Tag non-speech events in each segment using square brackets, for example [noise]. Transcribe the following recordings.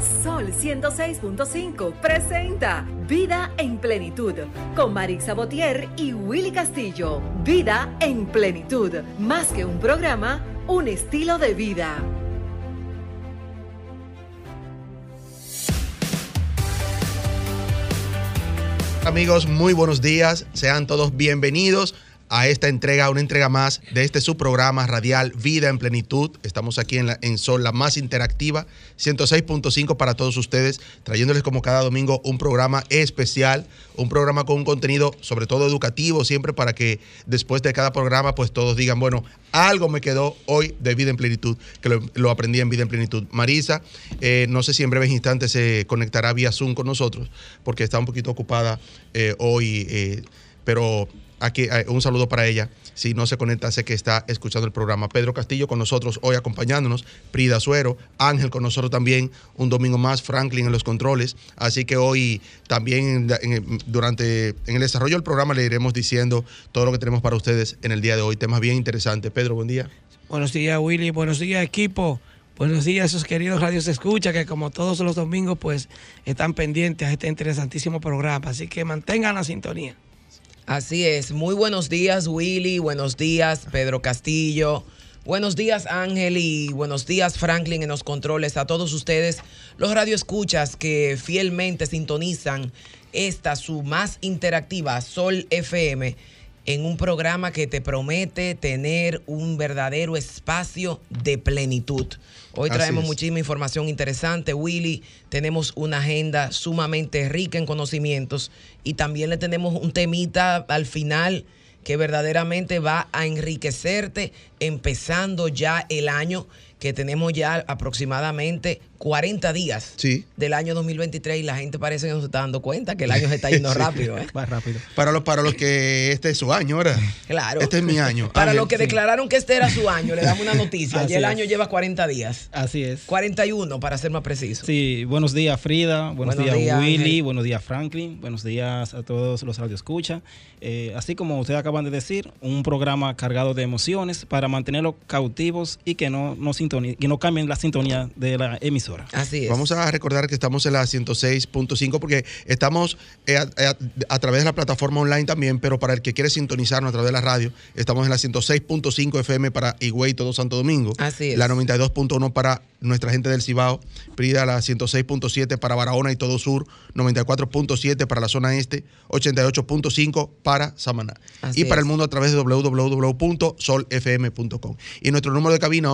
Sol 106.5 presenta Vida en Plenitud con Marisa Botier y Willy Castillo. Vida en Plenitud, más que un programa, un estilo de vida. Amigos, muy buenos días. Sean todos bienvenidos a esta entrega, una entrega más de este subprograma radial Vida en Plenitud. Estamos aquí en, la, en Sol, la más interactiva, 106.5 para todos ustedes, trayéndoles como cada domingo un programa especial, un programa con un contenido sobre todo educativo, siempre para que después de cada programa pues todos digan, bueno, algo me quedó hoy de Vida en Plenitud, que lo, lo aprendí en Vida en Plenitud. Marisa, eh, no sé si en breves instantes se conectará vía Zoom con nosotros, porque está un poquito ocupada eh, hoy, eh, pero aquí eh, un saludo para ella. Si no se conecta, sé que está escuchando el programa. Pedro Castillo con nosotros hoy acompañándonos, Prida Suero, Ángel con nosotros también, un domingo más, Franklin en los controles. Así que hoy también en, durante en el desarrollo del programa le iremos diciendo todo lo que tenemos para ustedes en el día de hoy. Temas bien interesantes. Pedro, buen día. Buenos días, Willy. Buenos días, equipo. Buenos días, esos queridos radios escucha que como todos los domingos pues están pendientes a este interesantísimo programa. Así que mantengan la sintonía. Así es. Muy buenos días, Willy. Buenos días, Pedro Castillo. Buenos días, Ángel. Y buenos días, Franklin, en los controles. A todos ustedes, los radioescuchas que fielmente sintonizan esta, su más interactiva, Sol FM, en un programa que te promete tener un verdadero espacio de plenitud. Hoy traemos muchísima información interesante, Willy. Tenemos una agenda sumamente rica en conocimientos y también le tenemos un temita al final que verdaderamente va a enriquecerte empezando ya el año que tenemos ya aproximadamente 40 días sí. del año 2023 y la gente parece que no se está dando cuenta que el año se está yendo [laughs] sí. rápido. ¿eh? Más rápido. Para los, para los que este es su año, ahora. Claro. Este es mi año. [laughs] Para los que sí. declararon que este era su año, le damos una [laughs] noticia. y el año lleva 40 días. Así es. 41 para ser más preciso. Sí, buenos días Frida, buenos, buenos días, días, Willy, Ángel. buenos días Franklin, buenos días a todos los radioescuchas. Eh, así como ustedes acaban de decir, un programa cargado de emociones para mantenerlos cautivos y que no, no, que no cambien la sintonía de la emisora. Así es. Vamos a recordar que estamos en la 106.5 porque estamos eh, a, a, a, través de la plataforma online también, pero para el que quiere sintonizarnos a través de la radio, estamos en la 106.5 FM para Higüey, todo Santo Domingo. Así es. La 92.1 para nuestra gente del Cibao, Prida la 106.7 para Barahona y todo sur, 94.7 para la zona este, 88.5 para Samaná. Así y para es. el mundo a través de www.solfm.com. Y nuestro número de cabina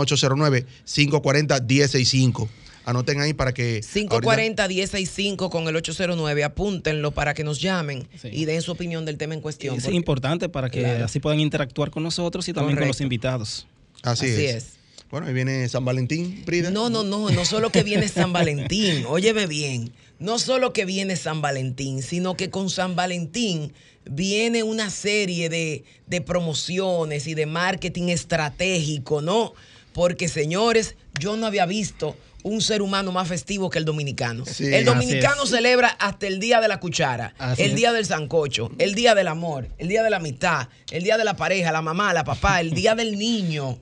809-540-165. Anoten ahí para que... 540-165 con el 809, apúntenlo para que nos llamen sí. y den su opinión del tema en cuestión. Es porque... importante para que claro. así puedan interactuar con nosotros y también Correcto. con los invitados. Así, así es. es. Bueno, ahí viene San Valentín, Prida. No, no, no, no solo que viene San Valentín, [laughs] óyeme bien, no solo que viene San Valentín, sino que con San Valentín viene una serie de, de promociones y de marketing estratégico, ¿no? Porque, señores, yo no había visto un ser humano más festivo que el dominicano. Sí, el dominicano celebra hasta el día de la cuchara, Así el es. día del sancocho, el día del amor, el día de la amistad, el día de la pareja, la mamá, la papá, el día del niño.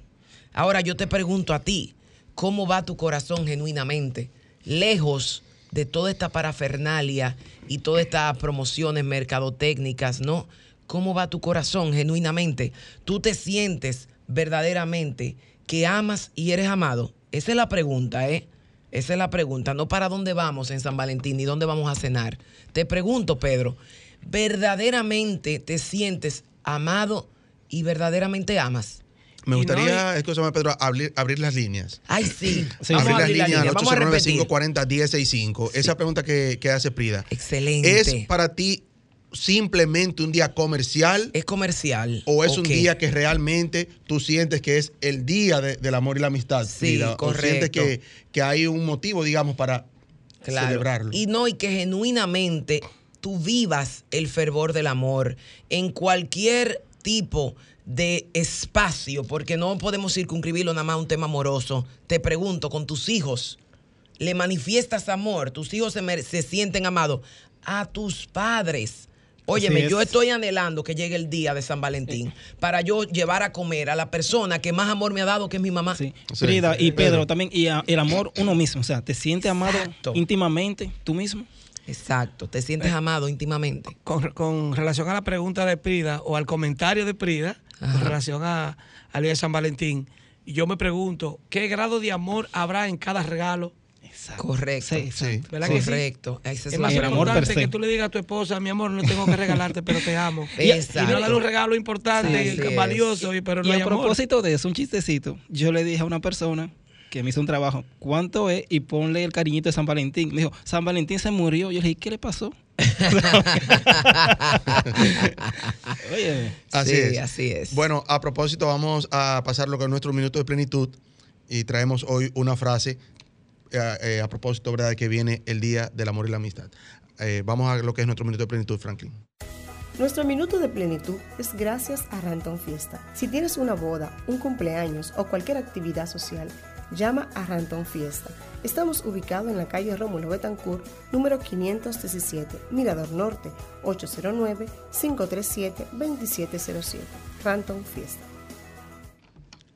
Ahora yo te pregunto a ti, ¿cómo va tu corazón genuinamente? Lejos de toda esta parafernalia y todas estas promociones mercadotécnicas, ¿no? ¿Cómo va tu corazón genuinamente? ¿Tú te sientes verdaderamente que amas y eres amado? Esa es la pregunta, ¿eh? Esa es la pregunta, no para dónde vamos en San Valentín ni dónde vamos a cenar. Te pregunto, Pedro, ¿verdaderamente te sientes amado y verdaderamente amas? Me gustaría, no, escúchame Pedro, abrir, abrir, las líneas. Ay, sí. sí abrir, las líneas al 809-540-1065. Esa pregunta que, que, hace Prida. Excelente. ¿Es para ti simplemente un día comercial? Es comercial. ¿O es okay. un día que realmente tú sientes que es el día de, del amor y la amistad? Sí, correcto. ¿O sientes que, que hay un motivo, digamos, para claro. celebrarlo? Y no, y que genuinamente tú vivas el fervor del amor en cualquier tipo de espacio, porque no podemos circunscribirlo nada más a un tema amoroso. Te pregunto, con tus hijos, ¿le manifiestas amor? ¿Tus hijos se, se sienten amados? A tus padres, Óyeme, yo estoy anhelando que llegue el día de San Valentín para yo llevar a comer a la persona que más amor me ha dado, que es mi mamá. Sí. Frida y Pedro, también, y el amor uno mismo, o sea, te sientes amado íntimamente tú mismo. Exacto, te sientes amado íntimamente. Con, relación a la pregunta de Prida o al comentario de Prida, con relación a, al día de San Valentín, yo me pregunto, ¿qué grado de amor habrá en cada regalo? Correcto. Sí, ¿Verdad Correcto. es, más importante que tú le digas a tu esposa, mi amor, no tengo que regalarte, pero te amo. [laughs] Exacto. Y, no darle un regalo importante, valioso, pero no y a propósito de eso, un chistecito. Yo le dije a una persona que me hizo un trabajo, ¿cuánto es? Y ponle el cariñito de San Valentín. Me dijo, San Valentín se murió. Yo le dije, ¿qué le pasó? [laughs] Oye. Así es. Así es. Bueno, a propósito, vamos a pasar lo que es nuestro minuto de plenitud y traemos hoy una frase eh, eh, a propósito, ¿verdad?, que viene el Día del Amor y la Amistad. Eh, vamos a lo que es nuestro minuto de plenitud, Franklin. Nuestro minuto de plenitud es gracias a Ranton Fiesta. Si tienes una boda, un cumpleaños o cualquier actividad social, llama a Ranton Fiesta. Estamos ubicados en la calle Rómulo Betancourt, número 517, Mirador Norte, 809-537-2707. Ranton Fiesta.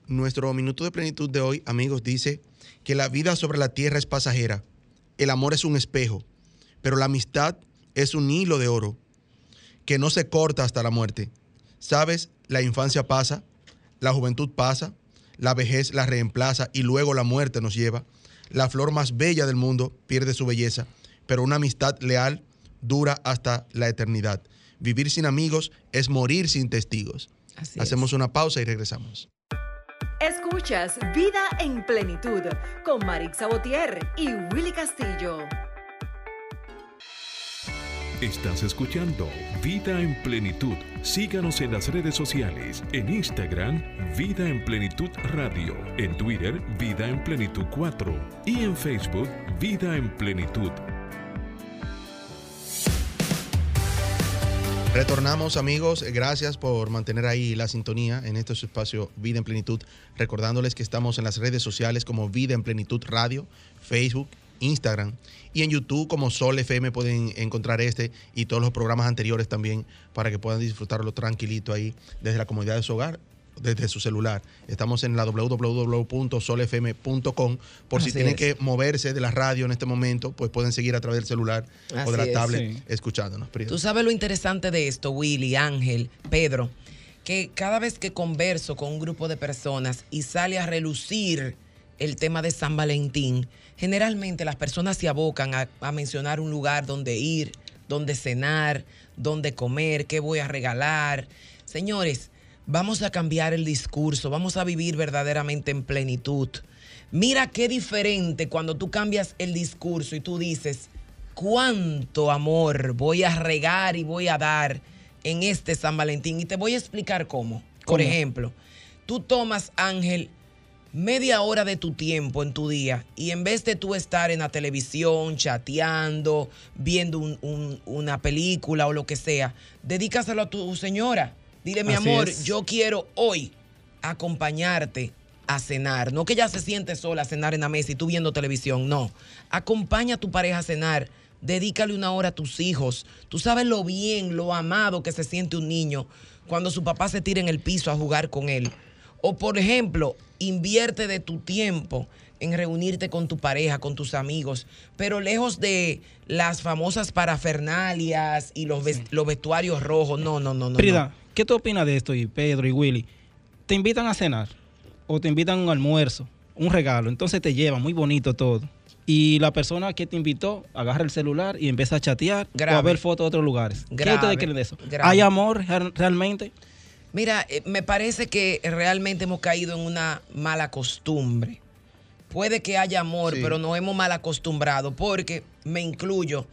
Nuestro minuto de plenitud de hoy, amigos, dice que la vida sobre la tierra es pasajera, el amor es un espejo, pero la amistad es un hilo de oro que no se corta hasta la muerte. Sabes, la infancia pasa, la juventud pasa, la vejez la reemplaza y luego la muerte nos lleva. La flor más bella del mundo pierde su belleza, pero una amistad leal dura hasta la eternidad. Vivir sin amigos es morir sin testigos. Hacemos una pausa y regresamos. Escuchas Vida en Plenitud con Marix Sabotier y Willy Castillo. Estás escuchando Vida en Plenitud. Síganos en las redes sociales, en Instagram, Vida en Plenitud Radio, en Twitter, Vida en Plenitud 4 y en Facebook, Vida en Plenitud. Retornamos amigos, gracias por mantener ahí la sintonía en este espacio Vida en Plenitud, recordándoles que estamos en las redes sociales como Vida en Plenitud Radio, Facebook, Instagram y en YouTube como Sol FM pueden encontrar este y todos los programas anteriores también para que puedan disfrutarlo tranquilito ahí desde la comodidad de su hogar desde su celular. Estamos en la www.solfm.com. Por si tienen que moverse de la radio en este momento, pues pueden seguir a través del celular o de la tablet escuchándonos. Tú sabes lo interesante de esto, Willy, Ángel, Pedro, que cada vez que converso con un grupo de personas y sale a relucir el tema de San Valentín, generalmente las personas se abocan a, a mencionar un lugar donde ir, donde cenar, donde comer, qué voy a regalar. Señores, Vamos a cambiar el discurso, vamos a vivir verdaderamente en plenitud. Mira qué diferente cuando tú cambias el discurso y tú dices, cuánto amor voy a regar y voy a dar en este San Valentín. Y te voy a explicar cómo. Por ejemplo, tú tomas, Ángel, media hora de tu tiempo en tu día y en vez de tú estar en la televisión, chateando, viendo una película o lo que sea, dedícaselo a tu señora Dile, mi amor, yo quiero hoy acompañarte a cenar. No que ella se siente sola a cenar en la mesa y tú viendo televisión, no. Acompaña a tu pareja a cenar. Dedícale una hora a tus hijos. Tú sabes lo bien, lo amado que se siente un niño cuando su papá se tira en el piso a jugar con él. O por ejemplo, invierte de tu tiempo en reunirte con tu pareja, con tus amigos, pero lejos de las famosas parafernalias y los, los vestuarios rojos. No, no, no, no. ¿Qué tú opinas de esto, y Pedro y Willy? Te invitan a cenar o te invitan a un almuerzo, un regalo, entonces te llevan, muy bonito todo. Y la persona que te invitó agarra el celular y empieza a chatear o a ver fotos de otros lugares. ¿Qué ustedes creen de eso? ¿Hay amor realmente? Mira, eh, me parece que realmente hemos caído en una mala costumbre. Puede que haya amor, pero nos hemos mal acostumbrado porque me incluyo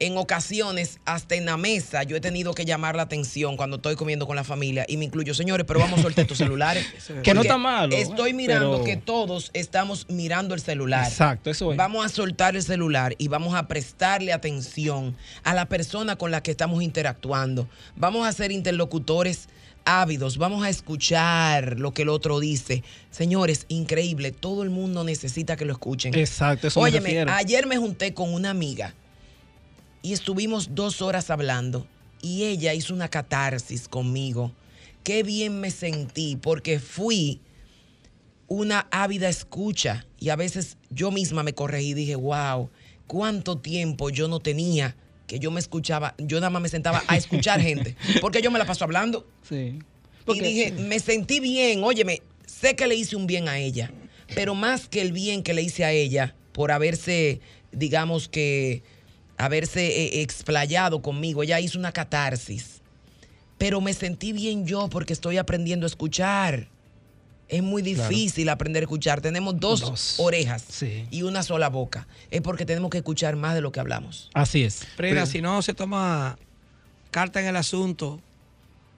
en ocasiones, hasta en la mesa, yo he tenido que llamar la atención cuando estoy comiendo con la familia y me incluyo, señores, pero vamos a soltar tus celulares. [laughs] que no está malo. Estoy mirando que todos estamos mirando el celular. Exacto, eso es. Vamos a soltar el celular y vamos a prestarle atención a la persona con la que estamos interactuando. Vamos a ser interlocutores ávidos, vamos a escuchar lo que el otro dice. Señores, increíble, todo el mundo necesita que lo escuchen. Exacto, eso Óyeme, ayer me junté con una amiga y estuvimos dos horas hablando y ella hizo una catarsis conmigo. Qué bien me sentí porque fui una ávida escucha y a veces yo misma me corregí y dije, wow, cuánto tiempo yo no tenía que yo me escuchaba, yo nada más me sentaba a escuchar gente, [laughs] porque yo me la paso hablando. Sí. y dije, me sentí bien, óyeme, sé que le hice un bien a ella, pero más que el bien que le hice a ella por haberse, digamos que, haberse eh, explayado conmigo, ella hizo una catarsis, pero me sentí bien yo porque estoy aprendiendo a escuchar. Es muy difícil aprender a escuchar. Tenemos dos, orejas y una sola boca. Es porque tenemos que escuchar más de lo que hablamos. Así es. Pero si no se toma carta en el asunto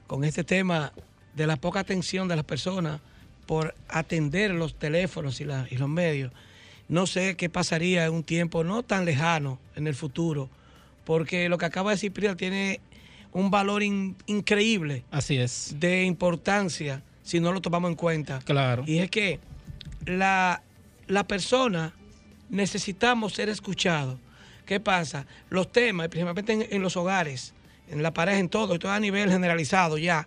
con este tema de la poca atención de las personas por atender los teléfonos y, los medios, no sé qué pasaría en un tiempo no tan lejano en el futuro, porque lo que acaba de decir Prida tiene un valor increíble. Así es. De importancia si no lo tomamos en cuenta. Claro. Y es que la, persona necesitamos ser escuchados. ¿Qué pasa? Los temas, principalmente en, los hogares, en la pareja, en todo, esto a nivel generalizado ya,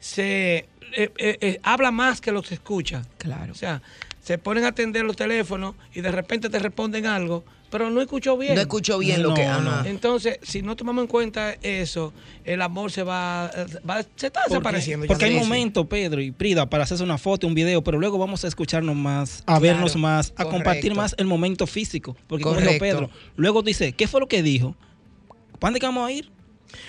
se eh, eh, eh, habla más que los escucha. Claro. O sea, se ponen a atender los teléfonos y de repente te responden algo pero no escuchó bien. No escuchó bien lo que. No. Entonces, si no tomamos en cuenta eso, el amor se va, se está desapareciendo. Porque, hay momentos, Pedro y Prida, para hacerse una foto, un video, pero luego vamos a escucharnos más, a vernos más, a compartir más el momento físico. Porque como dijo Pedro, luego dice, ¿qué fue lo que dijo? ¿Cuándo que vamos a ir?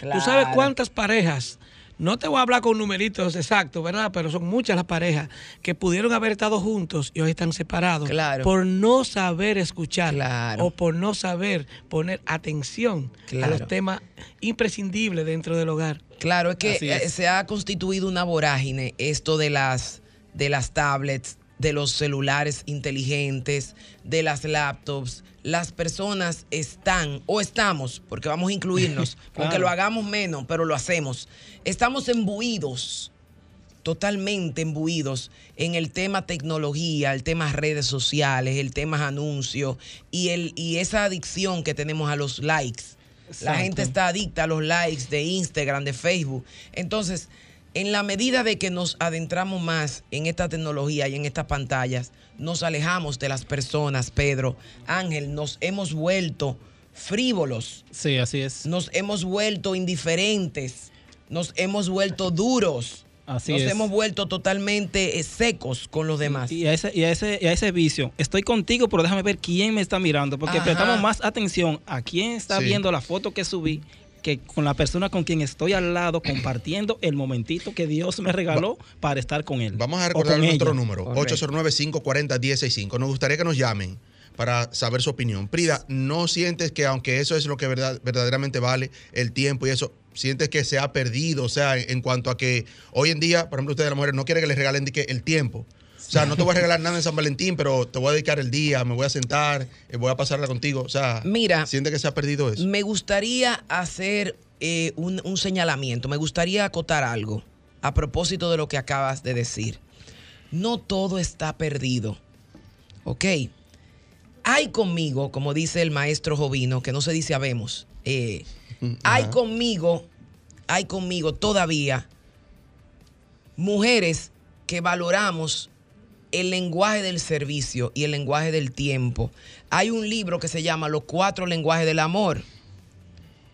¿Tú sabes cuántas parejas no te voy a hablar con numeritos exactos, ¿verdad? Pero son muchas las parejas que pudieron haber estado juntos y hoy están separados por no saber escuchar o por no saber poner atención a los temas imprescindibles dentro del hogar. Claro, es que eh, se ha constituido una vorágine esto de las, de las tablets, de los celulares inteligentes, de las laptops, las personas están, o estamos, porque vamos a incluirnos, [laughs] aunque lo hagamos menos, pero lo hacemos, estamos embuidos, totalmente embuidos en el tema tecnología, el tema redes sociales, el tema anuncios y, el, y esa adicción que tenemos a los likes. La gente está adicta a los likes de Instagram, de Facebook. Entonces, en la medida de que nos adentramos más en esta tecnología y en estas pantallas, nos alejamos de las personas, Pedro. Ángel, nos hemos vuelto frívolos. Sí, así es. Nos hemos vuelto indiferentes. Nos hemos vuelto duros. Así nos hemos vuelto totalmente eh, secos con los demás. Y a, ese, y, a ese, y a ese vicio, estoy contigo, pero déjame ver quién me está mirando, porque prestamos más atención a quién está viendo la foto que subí que con la persona con quien estoy al lado compartiendo el momentito que Dios me regaló para estar con él. Vamos a recordar nuestro número, 809-540-165. Nos gustaría que nos llamen para saber su opinión. Prida, ¿no sientes que aunque eso es lo que verdad, verdaderamente vale, el tiempo y eso, sientes que se ha perdido? O sea, en, cuanto a que hoy en día, por ejemplo, ustedes las mujeres no quieren que les regalen el tiempo. O sea, no te voy a regalar nada en San Valentín, pero te voy a dedicar el día, me voy a sentar, eh, voy a pasarla contigo. O sea, mira, siente que se ha perdido eso. Me gustaría hacer eh, un, un señalamiento, me gustaría acotar algo a propósito de lo que acabas de decir. No todo está perdido. ¿Ok? Hay conmigo, como dice el maestro Jovino, que no se dice habemos, eh, hay conmigo, hay conmigo todavía mujeres que valoramos el lenguaje del servicio y el lenguaje del tiempo. Hay un libro que se llama Los cuatro lenguajes del amor,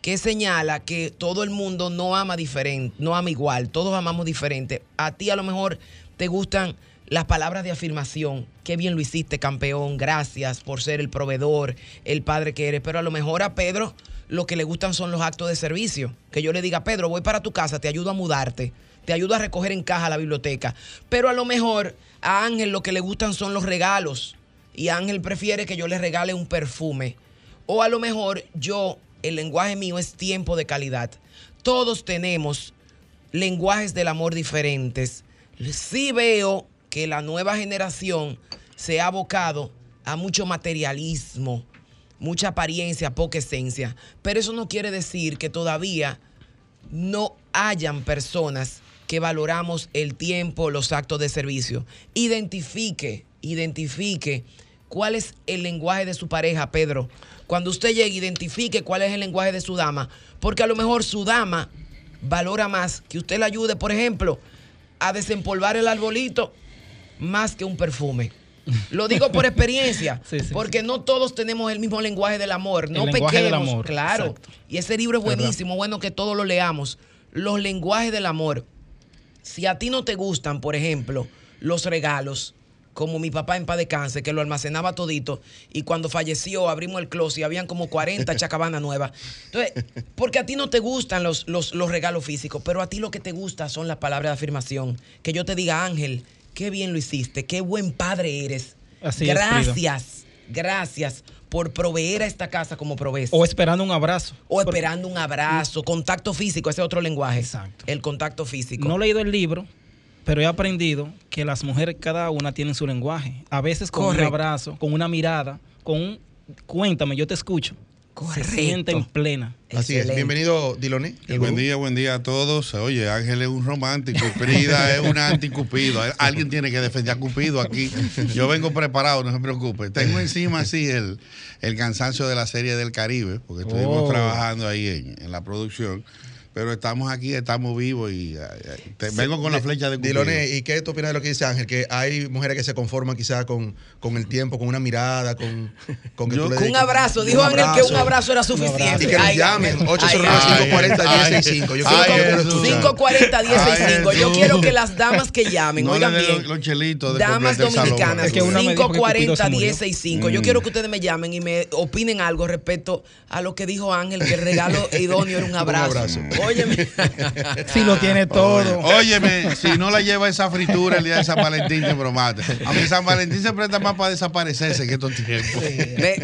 que señala que todo el mundo no ama diferente, no ama igual, todos amamos diferente. A ti a lo mejor te gustan las palabras de afirmación, qué bien lo hiciste, campeón, gracias por ser el proveedor, el padre que eres, pero a lo mejor a Pedro lo que le gustan son los actos de servicio. Que yo le diga, Pedro, voy para tu casa, te ayudo a mudarte, te ayudo a recoger en caja la biblioteca. Pero a lo mejor a Ángel lo que le gustan son los regalos y Ángel prefiere que yo le regale un perfume. O a lo mejor yo, el lenguaje mío es tiempo de calidad. Todos tenemos lenguajes del amor diferentes. Sí veo que la nueva generación se ha abocado a mucho materialismo, mucha apariencia, poca esencia. Pero eso no quiere decir que todavía no hayan personas que valoramos el tiempo, los actos de servicio. Identifique, identifique cuál es el lenguaje de su pareja, Pedro. Cuando usted llegue, identifique cuál es el lenguaje de su dama, porque a lo mejor su dama valora más que usted le ayude, por ejemplo, a desempolvar el arbolito más que un perfume. Lo digo por experiencia, [laughs] porque no todos tenemos el mismo lenguaje del amor, no pequemos, claro. Y ese libro es buenísimo, bueno que todos lo leamos. Los lenguajes del amor. Si a ti no te gustan, por ejemplo, los regalos, como mi papá en paz de cáncer, que lo almacenaba todito, y cuando falleció abrimos el closet y habían como 40 [laughs] chacabanas nuevas. Entonces, porque a ti no te gustan los, los, los regalos físicos, pero a ti lo que te gusta son las palabras de afirmación. Que yo te diga, Ángel, qué bien lo hiciste, qué buen padre eres. gracias, gracias por proveer a esta casa como provees. O esperando un abrazo. O esperando un abrazo, contacto físico, ese otro lenguaje. Exacto. El contacto físico. No he leído el libro, pero he aprendido que las mujeres cada una tienen su lenguaje. A veces con un abrazo, con una mirada, con un cuéntame, yo te escucho. Se sienten plena. Así es. Bienvenido, Diloné. Buen día, buen día a todos. Oye, Ángel es un romántico, Frida es un anticupido. [laughs] Alguien tiene que defender a Cupido aquí. Yo vengo preparado, no se preocupe. Tengo encima así el, el cansancio de la serie del Caribe, porque estuvimos oh. trabajando ahí en, en la producción pero estamos aquí, estamos vivos y vengo con la flecha de Cupido. Diloné, ¿y qué tú opinas de lo que dice Ángel? Que hay mujeres que se conforman quizás con, con el tiempo, con una mirada, con, con, que un abrazo. Dijo Ángel que un abrazo era suficiente. Y que nos llamen, 809-540-165. Yo quiero 540-165. Yo quiero que las damas que llamen, oigan bien, los, chelitos damas dominicanas, 540-165. Yo quiero que ustedes me llamen y me opinen algo respecto a lo que dijo Ángel, que el regalo [laughs] idóneo era un abrazo. Óyeme. si lo tiene todo. Óyeme, si no la lleva esa fritura el día de San Valentín, te bromate. A mí San Valentín se presta más para desaparecerse que estos tiempos.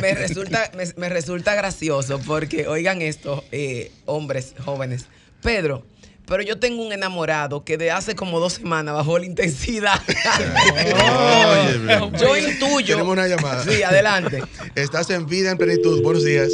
Me, resulta, me, resulta gracioso porque, oigan esto, eh, hombres jóvenes. Pedro, pero yo tengo un enamorado que de hace como dos semanas bajó la intensidad. yo intuyo. Tenemos una llamada. Sí, adelante. Estás en vida en plenitud. Buenos días.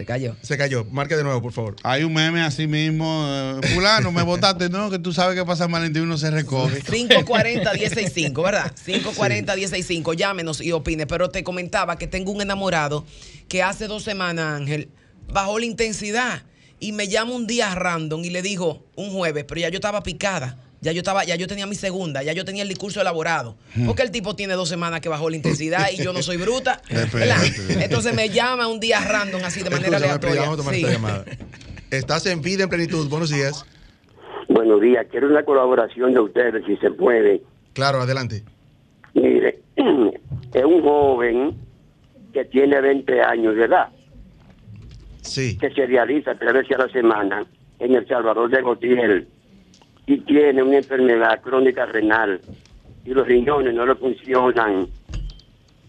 Se cayó. Se cayó. Marque de nuevo, por favor. Hay un meme así mismo. Eh, fulano, me votaste, ¿no? Que tú sabes que pasa Valentín uno se recoge. 540-165, ¿verdad? 540-165. Llámenos y opine. Pero te comentaba que tengo un enamorado que hace dos semanas, Ángel, bajó la intensidad y me llama un día random y le dijo un jueves, pero ya yo estaba picada ya yo estaba, ya yo tenía mi segunda, ya yo tenía el discurso elaborado. Hmm. Porque el tipo tiene dos semanas que bajó la intensidad y yo no soy bruta. [laughs] Entonces me llama un día random así de manera aleatoria. Estás en vida en plenitud. Buenos días. Buenos días. Quiero una colaboración de ustedes, si se puede. Claro, adelante. Mire, [clears throat] es un joven que tiene 20 años de edad. Sí. Que se realiza tres veces a la semana en El Salvador de Gautier y tiene una enfermedad crónica renal y los riñones no le funcionan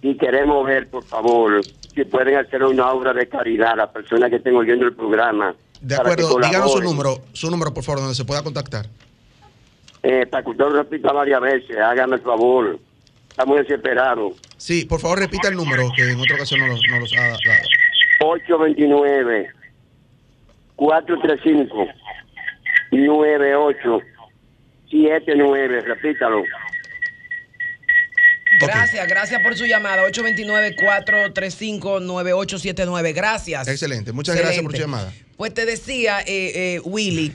y queremos ver, por favor, si pueden hacer una obra de caridad a las personas que estén oyendo el programa. De acuerdo, díganos su número, su número, por favor, donde se pueda contactar. Eh, para que usted lo repita varias veces, hágame el favor. Estamos desesperados. Sí, por favor, repita el número, que en otra ocasión no los, no los ha dado. 829 435 9879, repítalo. Gracias, gracias por su llamada. 829-435-9879. Gracias. Excelente, muchas gracias por su llamada. Pues te decía, eh, eh, Willy,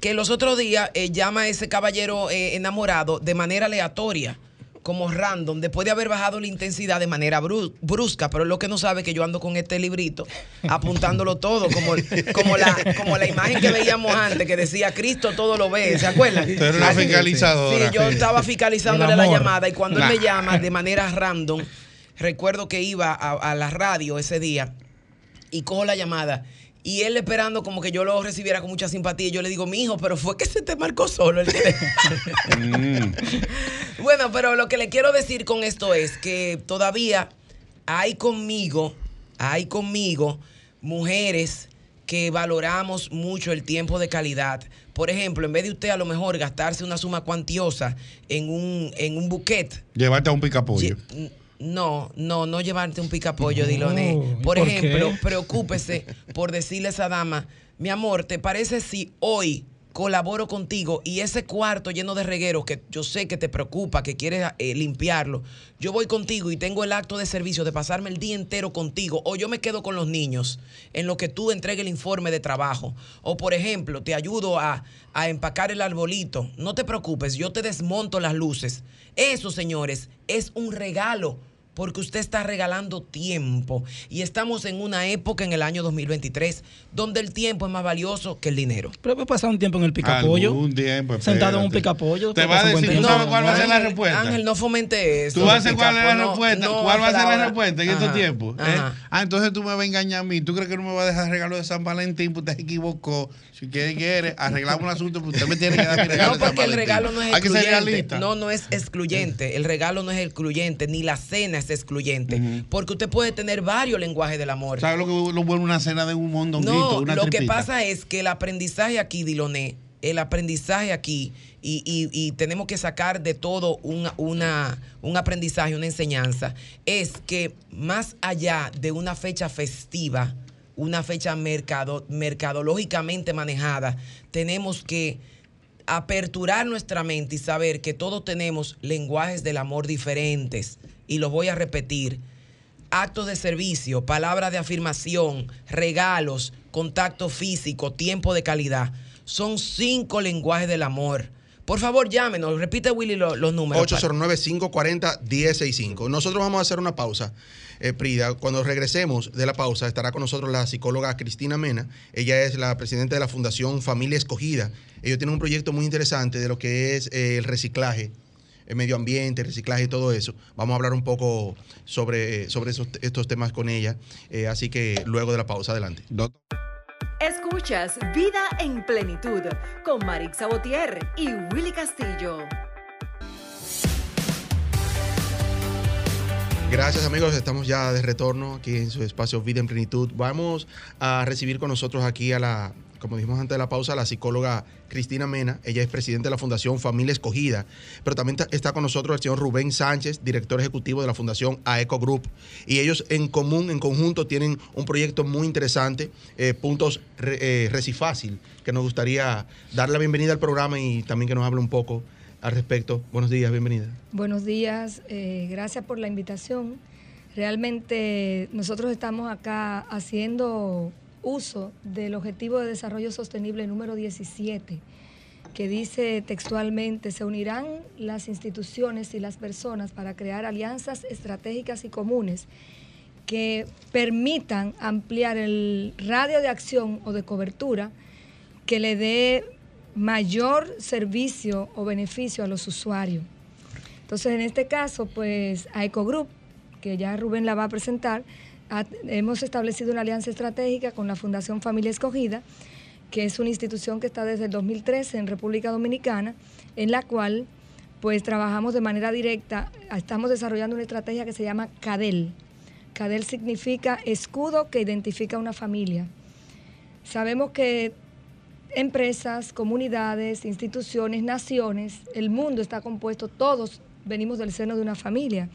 que los otros días eh, llama a ese caballero enamorado de manera aleatoria como random, después de haber bajado la intensidad de manera brusca, pero lo que no sabe que yo ando con este librito apuntándolo todo, como, como, la, como la imagen que veíamos antes, que decía Cristo todo lo ve, ¿se acuerdan? Pero una fiscalizadora. Sí, yo estaba fiscalizándole la llamada y cuando él me llama de manera random, recuerdo que iba a, a la radio ese día y cojo la llamada y él esperando como que yo lo recibiera con mucha simpatía. Y yo le digo, mi hijo, pero fue que se te marcó solo el [laughs] mm. Bueno, pero lo que le quiero decir con esto es que todavía hay conmigo, hay conmigo mujeres que valoramos mucho el tiempo de calidad. Por ejemplo, en vez de usted a lo mejor gastarse una suma cuantiosa en un, en un buquet. Llevarte a un picapollo. No, no, no llevarte un picapollo, Diloné. Por, ejemplo, preocúpese por decirle a esa dama, mi amor, ¿te parece si hoy colaboro contigo y ese cuarto lleno de regueros que yo sé que te preocupa, que quieres eh, limpiarlo, yo voy contigo y tengo el acto de servicio de pasarme el día entero contigo o yo me quedo con los niños en lo que tú entregues el informe de trabajo o por ejemplo te ayudo a, a empacar el arbolito, no te preocupes, yo te desmonto las luces. Eso, señores, es un regalo porque usted está regalando tiempo y estamos en una época en el año 2023 donde el tiempo es más valioso que el dinero. Pero puede pasar un tiempo en el picapollo. Un tiempo. Sentado en un picapollo. Te va a decir, ¿tú sabes cuál va a ser la respuesta? Ángel, no fomente eso. ¿Tú vas a saber cuál es la respuesta? ¿Cuál va a ser la respuesta en estos tiempos? ¿Eh? Ah, entonces tú me vas a engañar a mí. ¿Tú crees que no me vas a dejar regalo de San Valentín? Pues te equivocó. Si quiere, quiere, arreglamos un asunto, pues usted me tiene que dar mi regalo. No, porque el regalo no es excluyente. No, no es excluyente. El regalo no es excluyente, ni la cena es excluyente. Porque usted puede tener varios lenguajes del amor. ¿Sabes lo que lo bueno una cena de un mondonguito? No, una lo que pasa es que el aprendizaje aquí, Diloné, el aprendizaje aquí, y, tenemos que sacar de todo una, un aprendizaje, una enseñanza, es que más allá de una fecha festiva, una fecha mercado, mercadológicamente manejada, tenemos que aperturar nuestra mente y saber que todos tenemos lenguajes del amor diferentes. Y los voy a repetir actos de servicio, palabras de afirmación, regalos, contacto físico, tiempo de calidad. Son cinco lenguajes del amor. Por favor, llámenos. Repite, Willy, los, números. 809-540-1065. Nosotros vamos a hacer una pausa. Eh, Prida, cuando regresemos de la pausa, estará con nosotros la psicóloga Cristina Mena. Ella es la presidenta de la Fundación Familia Escogida. Ellos tienen un proyecto muy interesante de lo que es eh, el reciclaje el medio ambiente, reciclaje y todo eso. Vamos a hablar un poco sobre, sobre estos temas con ella. Eh, así que luego de la pausa, adelante. Escuchas Vida en Plenitud con Marix Sabotier y Willy Castillo. Gracias amigos, estamos ya de retorno aquí en su espacio Vida en Plenitud. Vamos a recibir con nosotros aquí a la como dijimos antes de la pausa, la psicóloga Cristina Mena. Ella es presidenta de la Fundación Familia Escogida, pero también está con nosotros el señor Rubén Sánchez, director ejecutivo de la Fundación AECO Group. Y ellos en común, en conjunto, tienen un proyecto muy interesante, eh, Puntos eh, Recifácil, que nos gustaría darle la bienvenida al programa y también que nos hable un poco al respecto. Buenos días, bienvenida. Buenos días, eh, gracias por la invitación. Realmente nosotros estamos acá haciendo uso del Objetivo de Desarrollo Sostenible número 17, que dice textualmente, se unirán las instituciones y las personas para crear alianzas estratégicas y comunes que permitan ampliar el radio de acción o de cobertura que le dé mayor servicio o beneficio a los usuarios. Entonces, en este caso, pues a Ecogroup, que ya Rubén la va a presentar, hemos establecido una alianza estratégica con la Fundación Familia Escogida, que es una institución que está desde el 2013 en República Dominicana, en la cual pues trabajamos de manera directa, estamos desarrollando una estrategia que se llama CADEL. CADEL significa escudo que identifica una familia. Sabemos que empresas, comunidades, instituciones, naciones, el mundo está compuesto, todos venimos del seno de una familia.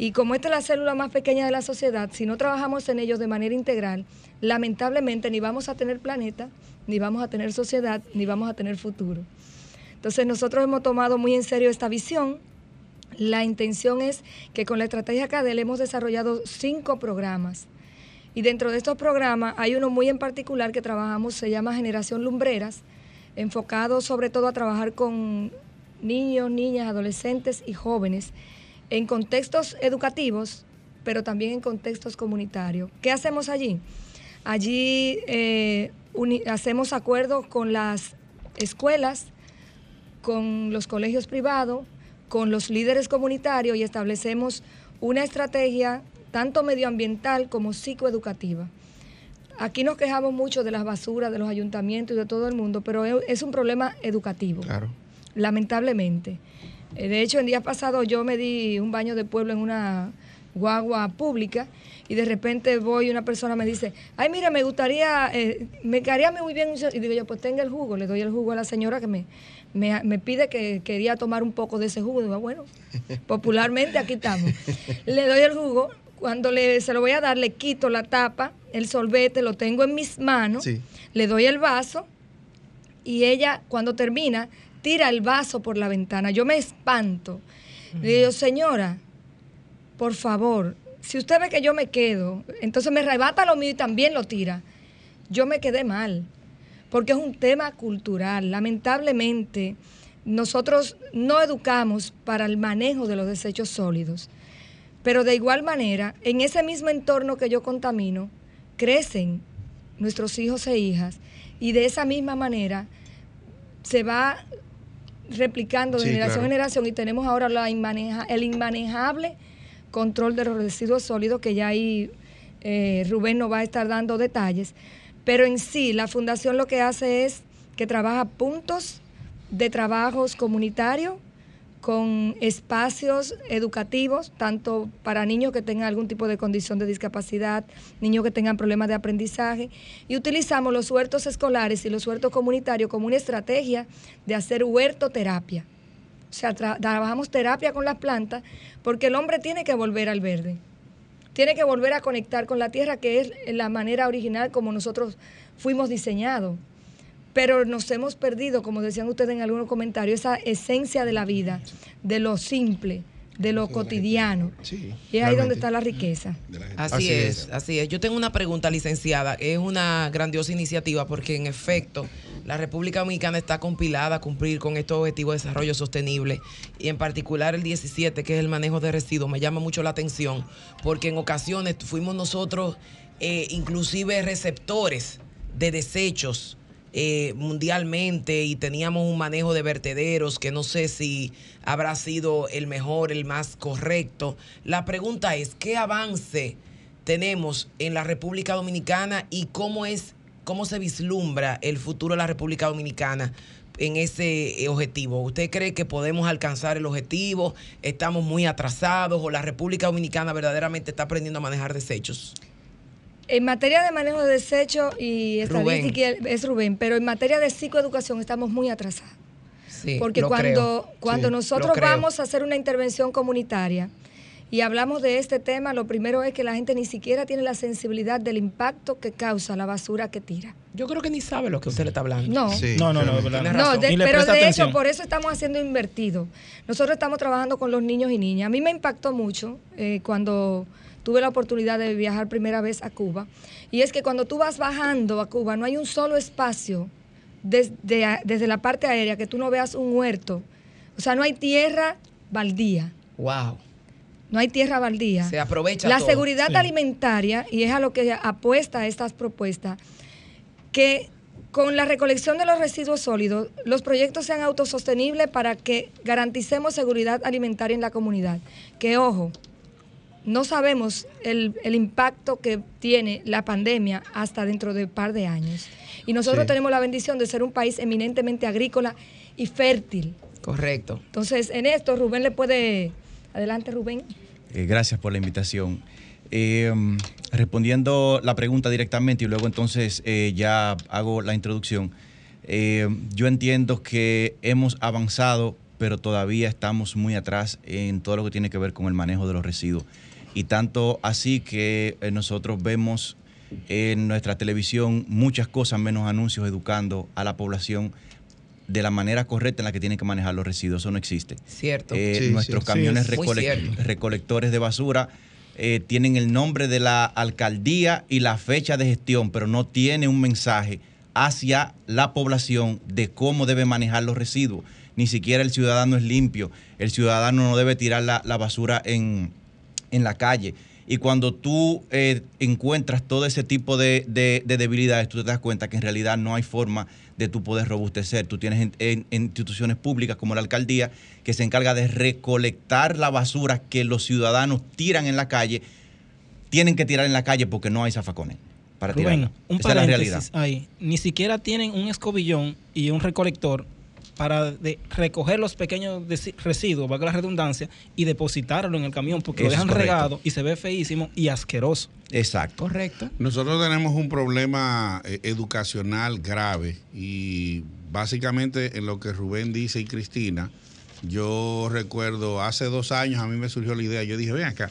Y como esta es la célula más pequeña de la sociedad, si no trabajamos en ellos de manera integral, lamentablemente ni vamos a tener planeta, ni vamos a tener sociedad, ni vamos a tener futuro. Entonces nosotros hemos tomado muy en serio esta visión. La intención es que con la estrategia CADEL hemos desarrollado cinco programas. Y dentro de estos programas hay uno muy en particular que trabajamos, se llama Generación Lumbreras, enfocado sobre todo a trabajar con niños, niñas, adolescentes y jóvenes en contextos educativos, pero también en contextos comunitarios. ¿Qué hacemos allí? Allí eh, hacemos acuerdos con las escuelas, con los colegios privados, con los líderes comunitarios y establecemos una estrategia tanto medioambiental como psicoeducativa. Aquí nos quejamos mucho de las basuras de los ayuntamientos y de todo el mundo, pero es un problema educativo. Claro. Lamentablemente. Eh, de hecho, el día pasado yo me di un baño de pueblo en una guagua pública y de repente voy y una persona me dice, ay, mira, me gustaría, eh, me quedaría muy bien. Y digo yo, pues tenga el jugo. Le doy el jugo a la señora que me, me, pide que quería tomar un poco de ese jugo. Digo, bueno, [laughs] popularmente aquí estamos. Le doy el jugo. Cuando le, se lo voy a dar, le quito la tapa, el sorbete, lo tengo en mis manos, le doy el vaso y ella cuando termina tira el vaso por la ventana. Yo me espanto. Le digo, señora, por favor, si usted ve que yo me quedo, entonces me arrebata lo mío y también lo tira. Yo me quedé mal, porque es un tema cultural. Lamentablemente, nosotros no educamos para el manejo de los desechos sólidos. Pero de igual manera, en ese mismo entorno que yo contamino, crecen nuestros hijos e hijas y de esa misma manera se va replicando de generación en generación y tenemos ahora la el inmanejable control de los residuos sólidos que ya ahí eh, Rubén nos va a estar dando detalles. Pero en sí, la fundación lo que hace es que trabaja puntos de trabajos comunitarios con espacios educativos, tanto para niños que tengan algún tipo de condición de discapacidad, niños que tengan problemas de aprendizaje, y utilizamos los huertos escolares y los huertos comunitarios como una estrategia de hacer huertoterapia. O sea, trabajamos terapia con las plantas porque el hombre tiene que volver al verde, tiene que volver a conectar con la tierra, que es la manera original como nosotros fuimos diseñados pero nos hemos perdido, como decían ustedes en algunos comentarios, esa esencia de la vida, de lo simple, de lo cotidiano. y es ahí donde está la riqueza. Así, es, así es. Yo tengo una pregunta, licenciada. Es una grandiosa iniciativa porque, en efecto, la República Dominicana está compilada a cumplir con estos objetivos de desarrollo sostenible y en particular el 17, que es el manejo de residuos, me llama mucho la atención porque en ocasiones fuimos nosotros eh, inclusive receptores de desechos eh, mundialmente y teníamos un manejo de vertederos que no sé si habrá sido el mejor, el más correcto. La pregunta es, ¿qué avance tenemos en la República Dominicana y cómo es cómo se vislumbra el futuro de la República Dominicana en ese objetivo? ¿Usted cree que podemos alcanzar el objetivo? ¿Estamos muy atrasados o la República Dominicana verdaderamente está aprendiendo a manejar desechos? En materia de manejo de desechos y estadística es Rubén, pero en materia de psicoeducación estamos muy atrasados. Porque cuando, cuando nosotros vamos a hacer una intervención comunitaria y hablamos de este tema, lo primero es que la gente ni siquiera tiene la sensibilidad del impacto que causa la basura que tira. Yo creo que ni sabe lo que usted le está hablando. No, no, no, no, no pero de hecho por eso estamos haciendo invertido. Nosotros estamos trabajando con los niños y niñas. A mí me impactó mucho eh, cuando tuve la oportunidad de viajar primera vez a Cuba. Y es que cuando tú vas bajando a Cuba, no hay un solo espacio desde, desde la parte aérea que tú no veas un huerto. O sea, no hay tierra baldía. Wow. No hay tierra baldía. Se aprovecha. La seguridad alimentaria, y es a lo que apuesta estas propuestas, que con la recolección de los residuos sólidos, los proyectos sean autosostenibles para que garanticemos seguridad alimentaria en la comunidad. Que ojo, no sabemos el, impacto que tiene la pandemia hasta dentro de un par de años. Y nosotros tenemos la bendición de ser un país eminentemente agrícola y fértil. Correcto. Entonces, en esto Rubén le puede... Adelante, Rubén. Eh, gracias por la invitación. Eh, respondiendo la pregunta directamente y luego entonces eh, ya hago la introducción. yo entiendo que hemos avanzado, pero todavía estamos muy atrás en todo lo que tiene que ver con el manejo de los residuos y tanto así que eh, nosotros vemos en nuestra televisión muchas cosas menos anuncios educando a la población de la manera correcta en la que tienen que manejar los residuos. Eso no existe. Cierto. Eh, nuestros camiones recolectores de basura eh, tienen el nombre de la alcaldía y la fecha de gestión, pero no tiene un mensaje hacia la población de cómo debe manejar los residuos. Ni siquiera el ciudadano es limpio. El ciudadano no debe tirar la basura en, en la calle. Y cuando tú eh, encuentras todo ese tipo de, debilidades, tú te das cuenta que en realidad no hay forma de tú poder robustecer. Tú tienes instituciones públicas como la alcaldía que se encarga de recolectar la basura que los ciudadanos tiran en la calle. Tienen que tirar en la calle porque no hay zafacones para tirarla. Un Esa es la realidad. Ahí. Ni siquiera tienen un escobillón y un recolector para recoger los pequeños residuos, valga la redundancia, y depositarlo en el camión, porque lo dejan regado y se ve feísimo y asqueroso. Exacto. Correcto. Nosotros tenemos un problema eh, educacional grave y básicamente en lo que Rubén dice y Cristina, yo recuerdo hace dos años a mí me surgió la idea, yo dije, ven acá,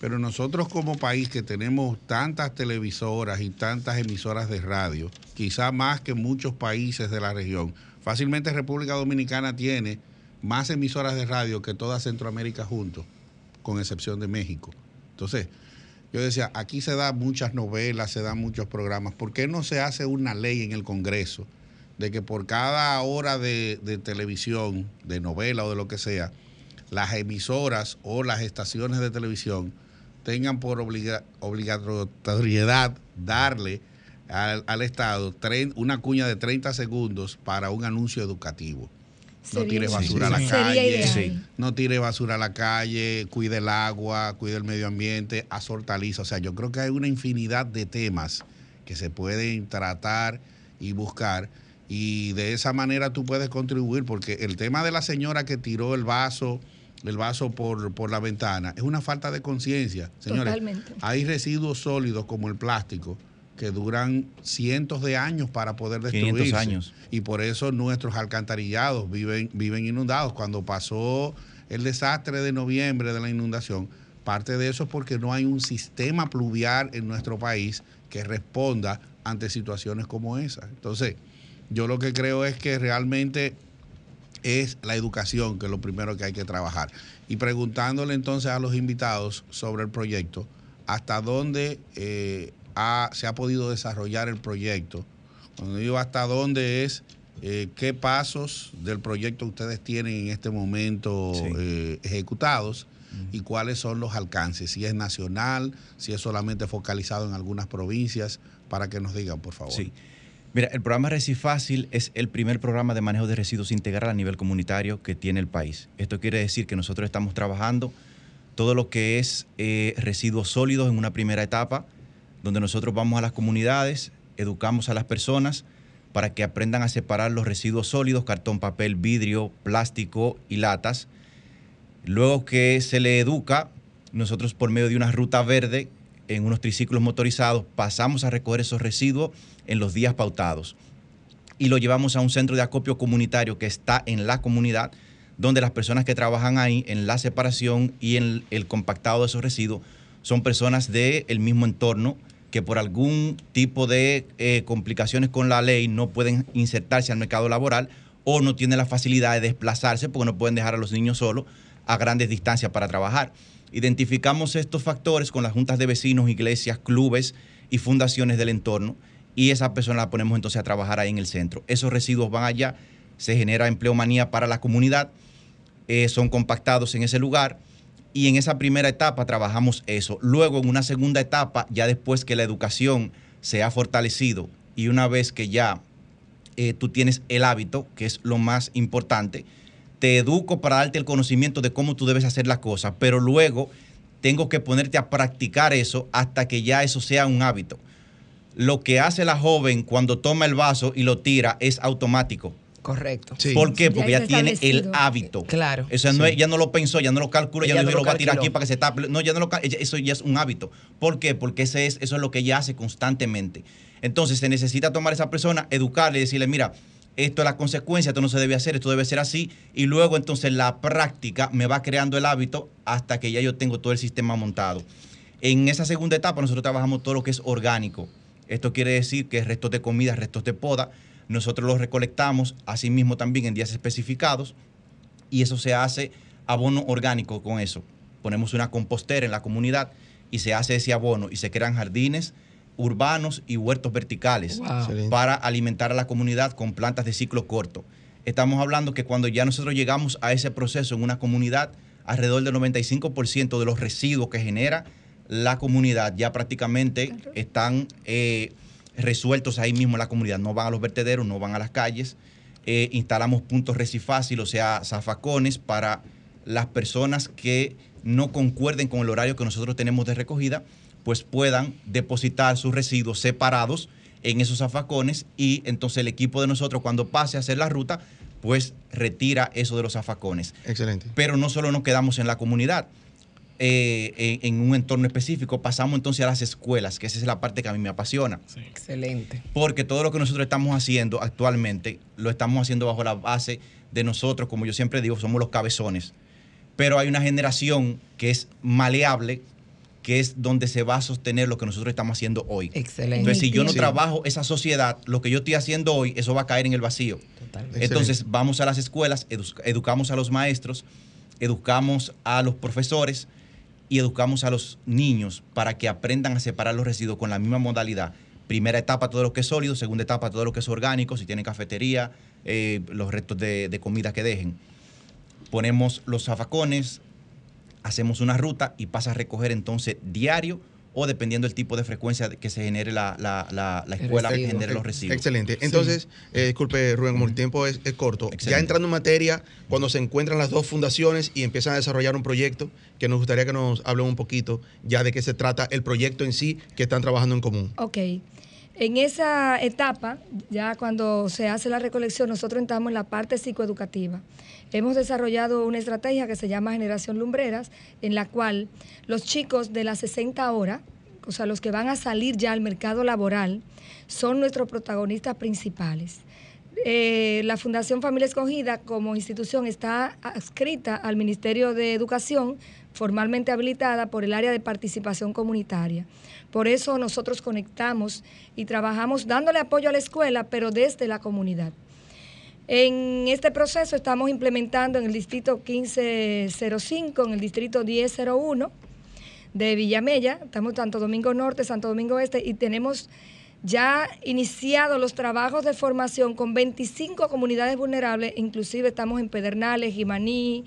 Pero nosotros como país que tenemos tantas televisoras y tantas emisoras de radio, quizá más que muchos países de la región, fácilmente República Dominicana tiene más emisoras de radio que toda Centroamérica juntos, con excepción de México. Entonces, yo decía, aquí se dan muchas novelas, se dan muchos programas. ¿Por qué no se hace una ley en el Congreso de que por cada hora de, televisión, de novela o de lo que sea, las emisoras o las estaciones de televisión tengan por obligatoriedad darle al, Estado una cuña de 30 segundos para un anuncio educativo? no tire basura a la calle, no tire basura a la calle, cuide el agua, cuide el medio ambiente, haz hortalizas. O sea, yo creo que hay una infinidad de temas que se pueden tratar y buscar y de esa manera tú puedes contribuir porque el tema de la señora que tiró el vaso el vaso por, por la ventana es una falta de conciencia señores Totalmente. hay residuos sólidos como el plástico que duran cientos de años para poder destruirse. años. Y por eso nuestros alcantarillados viven, viven inundados. Cuando pasó el desastre de noviembre de la inundación, parte de eso es porque no hay un sistema pluvial en nuestro país que responda ante situaciones como esa. Entonces, yo lo que creo es que realmente es la educación que es lo primero que hay que trabajar. Y preguntándole entonces a los invitados sobre el proyecto, hasta dónde eh, se ha podido desarrollar el proyecto. Cuando digo hasta dónde es, eh, qué pasos del proyecto ustedes tienen en este momento eh, ejecutados y cuáles son los alcances, si es nacional, si es solamente focalizado en algunas provincias, para que nos digan, por favor. Sí. Mira, el programa Recifácil es el primer programa de manejo de residuos integral a nivel comunitario que tiene el país. Esto quiere decir que nosotros estamos trabajando todo lo que es eh, residuos sólidos en una primera etapa, donde nosotros vamos a las comunidades, educamos a las personas para que aprendan a separar los residuos sólidos, cartón, papel, vidrio, plástico y latas. Luego que se le educa, nosotros por medio de una ruta verde en unos triciclos motorizados pasamos a recoger esos residuos en los días pautados y lo llevamos a un centro de acopio comunitario que está en la comunidad, donde las personas que trabajan ahí en la separación y en el compactado de esos residuos son personas del mismo entorno que por algún tipo de eh, complicaciones con la ley no pueden insertarse al mercado laboral o no tienen la facilidad de desplazarse porque no pueden dejar a los niños solos a grandes distancias para trabajar. Identificamos estos factores con las juntas de vecinos, iglesias, clubes y fundaciones del entorno y esa persona la ponemos entonces a trabajar ahí en el centro. Esos residuos van allá, se genera empleomanía para la comunidad, eh, son compactados en ese lugar y en esa primera etapa trabajamos eso. Luego, en una segunda etapa, ya después que la educación se ha fortalecido y una vez que ya eh, tú tienes el hábito, que es lo más importante, te educo para darte el conocimiento de cómo tú debes hacer las cosas, pero luego tengo que ponerte a practicar eso hasta que ya eso sea un hábito. Lo que hace la joven cuando toma el vaso y lo tira es automático. Correcto. ¿Por qué? Porque ya, tiene el hábito. Claro. O sea, no, ya no lo pensó, ya no lo calculó, ya, no, lo, va a tirar aquí para que se tape. No, ya no lo Eso ya es un hábito. ¿Por qué? Porque ese es, eso es lo que ella hace constantemente. Entonces se necesita tomar a esa persona, educarle y decirle, mira, esto es la consecuencia, esto no se debe hacer, esto debe ser así. Y luego entonces la práctica me va creando el hábito hasta que ya yo tengo todo el sistema montado. En esa segunda etapa nosotros trabajamos todo lo que es orgánico. Esto quiere decir que restos de comida, restos de poda, nosotros los recolectamos, asimismo también en días especificados, y eso se hace abono orgánico con eso. Ponemos una compostera en la comunidad y se hace ese abono y se crean jardines urbanos y huertos verticales para alimentar a la comunidad con plantas de ciclo corto. Estamos hablando que cuando ya nosotros llegamos a ese proceso en una comunidad, alrededor del 95% de los residuos que genera la comunidad ya prácticamente están eh, resueltos ahí mismo en la comunidad. No van a los vertederos, no van a las calles. Eh, instalamos puntos recifáciles, o sea, zafacones para las personas que no concuerden con el horario que nosotros tenemos de recogida, pues puedan depositar sus residuos separados en esos zafacones y entonces el equipo de nosotros cuando pase a hacer la ruta, pues retira eso de los zafacones. Excelente. Pero no solo nos quedamos en la comunidad, eh, en un entorno específico, pasamos entonces a las escuelas, que esa es la parte que a mí me apasiona. Excelente. Porque todo lo que nosotros estamos haciendo actualmente, lo estamos haciendo bajo la base de nosotros, como yo siempre digo, somos los cabezones. Pero hay una generación que es maleable, que es donde se va a sostener lo que nosotros estamos haciendo hoy. Excelente. Entonces, si yo no trabajo esa sociedad, lo que yo estoy haciendo hoy, eso va a caer en el vacío. Totalmente. Entonces, vamos a las escuelas, educamos a los maestros, educamos a los profesores y educamos a los niños para que aprendan a separar los residuos con la misma modalidad. Primera etapa, todo lo que es sólido, segunda etapa, todo lo que es orgánico, si tienen cafetería, eh, los restos de, de comida que dejen. Ponemos los zafacones, hacemos una ruta y pasa a recoger entonces diario o dependiendo del tipo de frecuencia que se genere la, la, escuela que genere los residuos. Excelente. Entonces, eh, disculpe Rubén, como el tiempo es, corto, ya entrando en materia, cuando se encuentran las dos fundaciones y empiezan a desarrollar un proyecto, que nos gustaría que nos hablen un poquito ya de qué se trata el proyecto en sí que están trabajando en común. Ok. En esa etapa, ya cuando se hace la recolección, nosotros entramos en la parte psicoeducativa. Hemos desarrollado una estrategia que se llama Generación Lumbreras, en la cual los chicos de las 60 horas, o sea, los que van a salir ya al mercado laboral, son nuestros protagonistas principales. Eh, la Fundación Familia Escogida como institución está adscrita al Ministerio de Educación, formalmente habilitada por el área de participación comunitaria. Por eso nosotros conectamos y trabajamos dándole apoyo a la escuela, pero desde la comunidad. En este proceso estamos implementando en el distrito 1505, en el distrito 1001 de Villamella, estamos en Santo Domingo Norte, Santo Domingo Este, y tenemos ya iniciado los trabajos de formación con 25 comunidades vulnerables, inclusive estamos en Pedernales, Jimaní,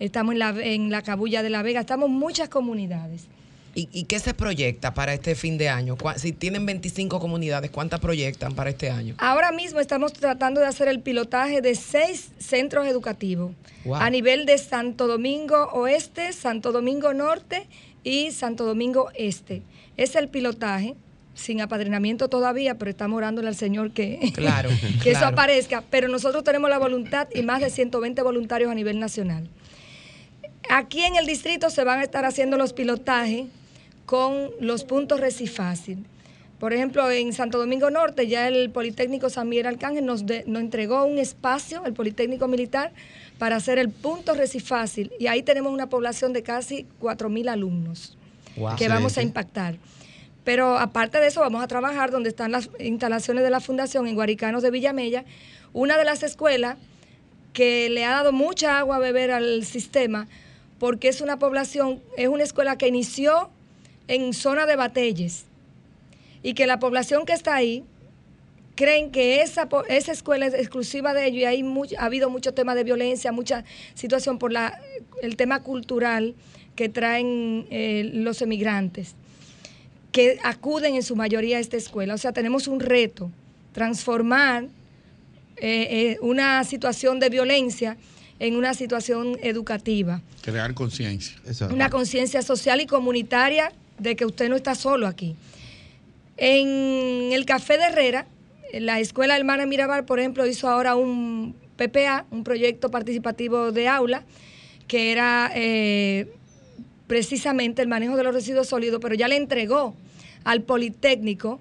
estamos en la, en la Cabulla de la Vega, estamos muchas comunidades. ¿Y, qué se proyecta para este fin de año? Si tienen 25 comunidades, ¿cuántas proyectan para este año? Ahora mismo estamos tratando de hacer el pilotaje de seis centros educativos a nivel de Santo Domingo Oeste, Santo Domingo Norte y Santo Domingo Este. Es el pilotaje sin apadrinamiento todavía, pero estamos orándole al Señor que, claro, [laughs] que eso aparezca. Pero nosotros tenemos la voluntad y más de 120 voluntarios a nivel nacional. Aquí en el distrito se van a estar haciendo los pilotajes con los puntos Recifácil. Por ejemplo, en Santo Domingo Norte ya el Politécnico Miguel Arcángel nos, nos entregó un espacio, el Politécnico Militar, para hacer el punto Recifácil. Y ahí tenemos una población de casi 4.000 alumnos que vamos a impactar. Pero aparte de eso, vamos a trabajar donde están las instalaciones de la Fundación en Guaricanos de Villamella, una de las escuelas que le ha dado mucha agua a beber al sistema, porque es una población, es una escuela que inició en zona de Batelles y que la población que está ahí creen que esa, esa escuela es exclusiva de ellos y hay ha habido mucho tema de violencia, mucha situación por la, el tema cultural que traen eh, los emigrantes, que acuden en su mayoría a esta escuela. O sea, tenemos un reto, transformar eh, eh, una situación de violencia en una situación educativa. Crear conciencia. Una conciencia social y comunitaria de que usted no está solo aquí. En el Café de Herrera, la Escuela Hermana Mirabal, por ejemplo, hizo ahora un PPA, un proyecto participativo de aula, que era eh, precisamente el manejo de los residuos sólidos, pero ya le entregó al Politécnico,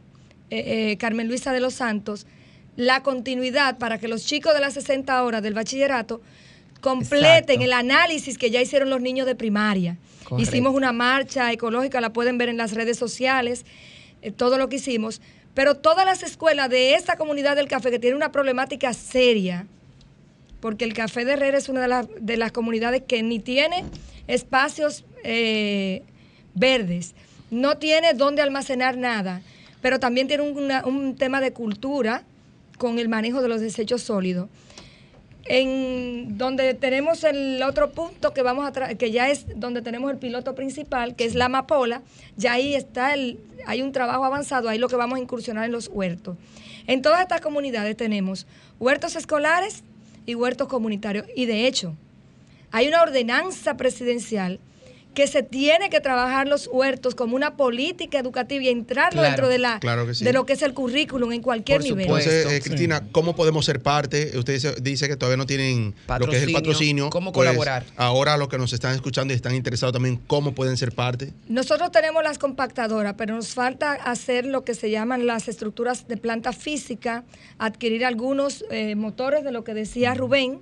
eh, eh, Carmen Luisa de los Santos, la continuidad para que los chicos de las 60 horas del bachillerato completen el análisis que ya hicieron los niños de primaria. Hicimos una marcha ecológica, la pueden ver en las redes sociales, eh, todo lo que hicimos. Pero todas las escuelas de esta comunidad del café que tiene una problemática seria, porque el Café de Herrera es una de, las comunidades que ni tiene espacios eh, verdes, no tiene dónde almacenar nada, pero también tiene un tema de cultura con el manejo de los desechos sólidos en donde tenemos el otro punto que vamos a que ya es donde tenemos el piloto principal, que es la amapola, ya ahí está el hay un trabajo avanzado, ahí lo que vamos a incursionar en los huertos. En todas estas comunidades tenemos huertos escolares y huertos comunitarios y de hecho hay una ordenanza presidencial que se tiene que trabajar los huertos como una política educativa y entrarlo dentro de la de lo que es el currículum en cualquier nivel. Entonces, eh, Cristina, ¿cómo podemos ser parte? Usted dice, que todavía no tienen lo que es el patrocinio. ¿Cómo pues, colaborar? Ahora los que nos están escuchando y están interesados también, ¿cómo pueden ser parte? Nosotros tenemos las compactadoras, pero nos falta hacer lo que se llaman las estructuras de planta física, adquirir algunos eh, motores de lo que decía Rubén,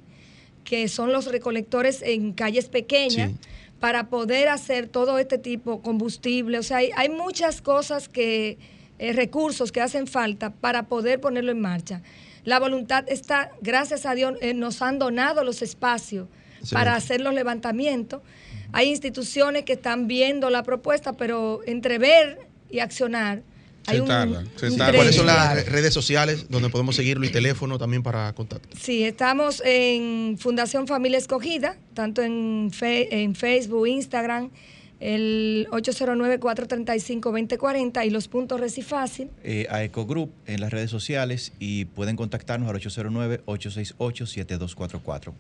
que son los recolectores en calles pequeñas para poder hacer todo este tipo, combustible. O sea, hay, hay muchas cosas que, eh, recursos que hacen falta para poder ponerlo en marcha. La voluntad está, gracias a Dios, eh, nos han donado los espacios para hacer los levantamientos. Hay instituciones que están viendo la propuesta, pero entre ver y accionar se ¿Cuáles son las redes sociales donde podemos seguirlo y teléfono también para contacto? Sí, estamos en Fundación Familia Escogida, tanto en, en Facebook, Instagram, el 809-435-2040 y los puntos Recifácil. Eh, a Ecogroup en las redes sociales y pueden contactarnos al 809-868-7244.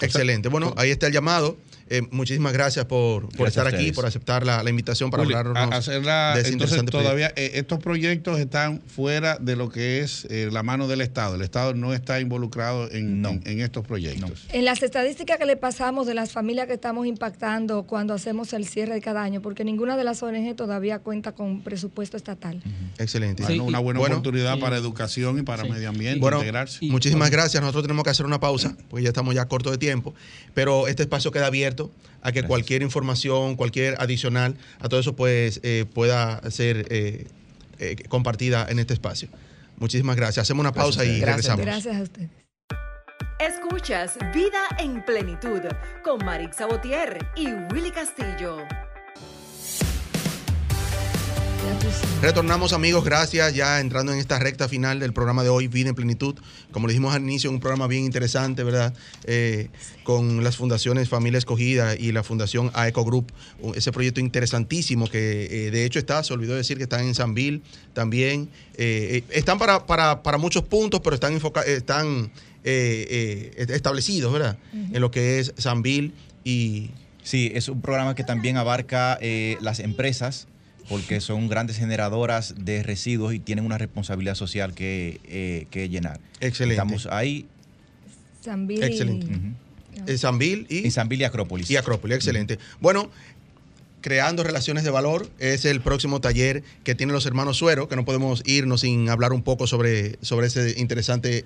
Excelente. Bueno, ahí está el llamado. Eh, muchísimas gracias por, estar aquí, por aceptar la, invitación para hablar de entonces todavía eh, estos proyectos están fuera de lo que es eh, la mano del Estado. El Estado no está involucrado en, en, estos proyectos. En las estadísticas que le pasamos de las familias que estamos impactando cuando hacemos el cierre de cada año, porque ninguna de las ONG todavía cuenta con presupuesto estatal. Excelente. una buena oportunidad para educación y para medio ambiente, bueno, integrarse. Muchísimas gracias. Nosotros tenemos que hacer una pausa, porque ya estamos ya corto de tiempo, pero este espacio queda abierto a que cualquier información, cualquier adicional a todo eso pues eh, pueda ser eh, eh, compartida en este espacio. Muchísimas gracias. Hacemos una pausa y regresamos. Gracias a ustedes. Escuchas Vida en Plenitud con Marix Sabotier y Willy Castillo. Retornamos amigos, gracias. Ya entrando en esta recta final del programa de hoy, Vida en Plenitud. Como le dijimos al inicio, un programa bien interesante, ¿verdad? Eh, con las fundaciones Familia Escogida y la Fundación AECO Group. Ese proyecto interesantísimo que eh, de hecho está, se olvidó decir que están en Sanville también. Eh, están para, para, muchos puntos, pero están, están establecidos, ¿verdad? En lo que es Sanville y... Sí, es un programa que también abarca las empresas porque son grandes generadoras de residuos y tienen una responsabilidad social que, eh, llenar. Excelente. Estamos ahí. Zambil. Excelente. y... En y Acrópolis. Y Acrópolis, excelente. Bueno, Creando Relaciones de Valor es el próximo taller que tienen los hermanos Suero, que no podemos irnos sin hablar un poco sobre, sobre ese interesante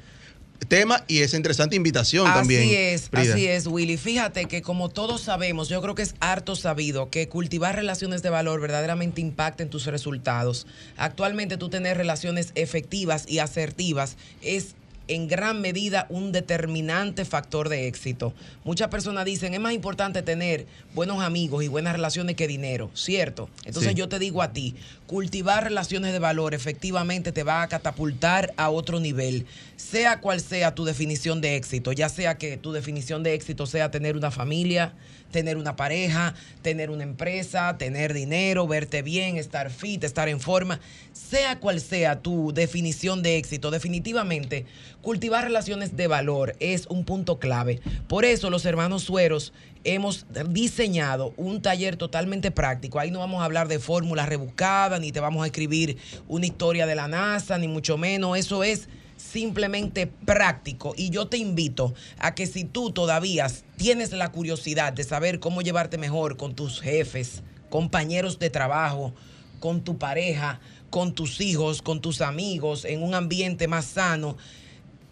tema y esa interesante invitación también. Así es, así es, Willy. Fíjate que como todos sabemos, yo creo que es harto sabido que cultivar relaciones de valor verdaderamente impacta en tus resultados. Actualmente tú tener relaciones efectivas y asertivas es en gran medida un determinante factor de éxito. Muchas personas dicen, es más importante tener buenos amigos y buenas relaciones que dinero, ¿cierto? Entonces yo te digo a ti, cultivar relaciones de valor efectivamente te va a catapultar a otro nivel, sea cual sea tu definición de éxito, ya sea que tu definición de éxito sea tener una familia, tener una pareja, tener una empresa, tener dinero, verte bien, estar fit, estar en forma, sea cual sea tu definición de éxito, definitivamente cultivar relaciones de valor es un punto clave. Por eso los hermanos Sueros hemos diseñado un taller totalmente práctico. Ahí no vamos a hablar de fórmulas rebuscadas, ni te vamos a escribir una historia de la NASA, ni mucho menos. Eso es simplemente práctico. Y yo te invito a que si tú todavía tienes la curiosidad de saber cómo llevarte mejor con tus jefes, compañeros de trabajo, con tu pareja, con tus hijos, con tus amigos, en un ambiente más sano,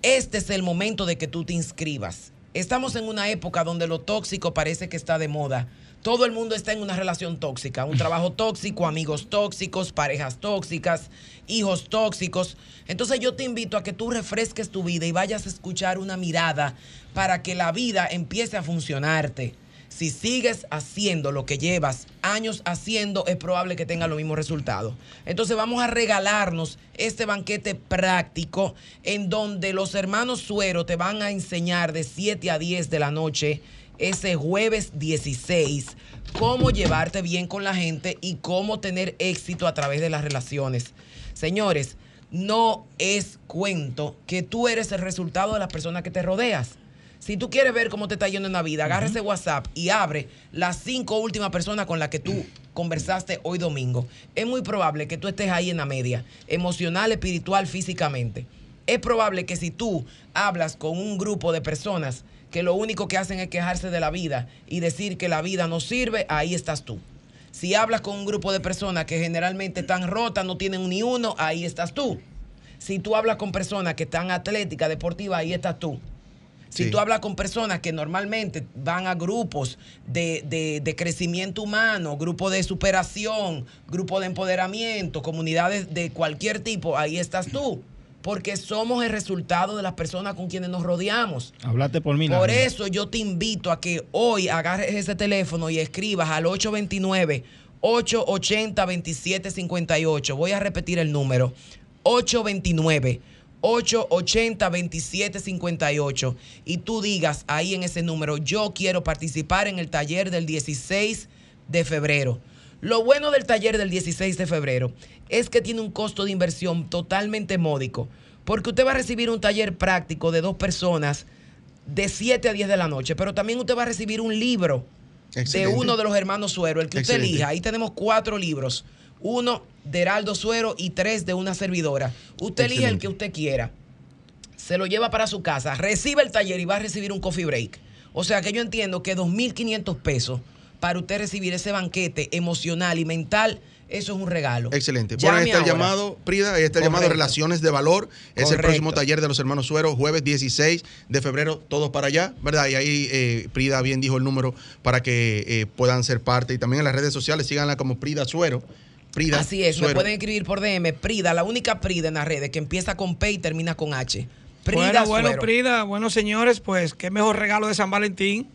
este es el momento de que tú te inscribas. Estamos en una época donde lo tóxico parece que está de moda. Todo el mundo está en una relación tóxica, un trabajo tóxico, amigos tóxicos, parejas tóxicas, hijos tóxicos. Entonces yo te invito a que tú refresques tu vida y vayas a escuchar una mirada para que la vida empiece a funcionarte. Si sigues haciendo lo que llevas años haciendo, es probable que tenga los mismos resultados. Entonces vamos a regalarnos este banquete práctico en donde los hermanos Suero te van a enseñar de 7 a 10 de la noche ese jueves 16 cómo llevarte bien con la gente y cómo tener éxito a través de las relaciones. Señores, no es cuento que tú eres el resultado de las personas que te rodeas. Si tú quieres ver cómo te está yendo en la vida, agarra ese WhatsApp y abre las cinco últimas personas con las que tú conversaste hoy domingo. Es muy probable que tú estés ahí en la media, emocional, espiritual, físicamente. Es probable que si tú hablas con un grupo de personas que lo único que hacen es quejarse de la vida y decir que la vida no sirve, ahí estás tú. Si hablas con un grupo de personas que generalmente están rotas, no tienen ni uno, ahí estás tú. Si tú hablas con personas que están atléticas, deportivas, ahí estás tú. Si tú hablas con personas que normalmente van a grupos de, de crecimiento humano, grupos de superación, grupos de empoderamiento, comunidades de cualquier tipo, ahí estás tú porque somos el resultado de las personas con quienes nos rodeamos. Hablate por mí. Por eso yo te invito a que hoy agarres ese teléfono y escribas al 829 880 2758. Voy a repetir el número. 829 880 2758 y tú digas ahí en ese número, yo quiero participar en el taller del 16 de febrero. Lo bueno del taller del 16 de febrero es que tiene un costo de inversión totalmente módico, porque usted va a recibir un taller práctico de dos personas de 7 a 10 de la noche, pero también usted va a recibir un libro de uno de los hermanos Suero, el que usted elija. Ahí tenemos cuatro libros, uno de Heraldo Suero y tres de una servidora. Usted elige el que usted quiera, se lo lleva para su casa, recibe el taller y va a recibir un coffee break. O sea que yo entiendo que 2.500 pesos para usted recibir ese banquete emocional y mental eso es un regalo. Excelente. Bueno, ahí está el llamado, Prida, ahí está el llamado Relaciones de Valor. Es el próximo taller de los hermanos Suero, jueves 16 de febrero, todos para allá, ¿verdad? Y ahí eh, Prida bien dijo el número para que eh, puedan ser parte. Y también en las redes sociales síganla como Prida Suero. Prida Así es, me pueden escribir por DM, Prida, la única Prida en las redes que empieza con P y termina con H. Prida bueno, bueno, Prida, bueno, señores, pues qué mejor regalo de San Valentín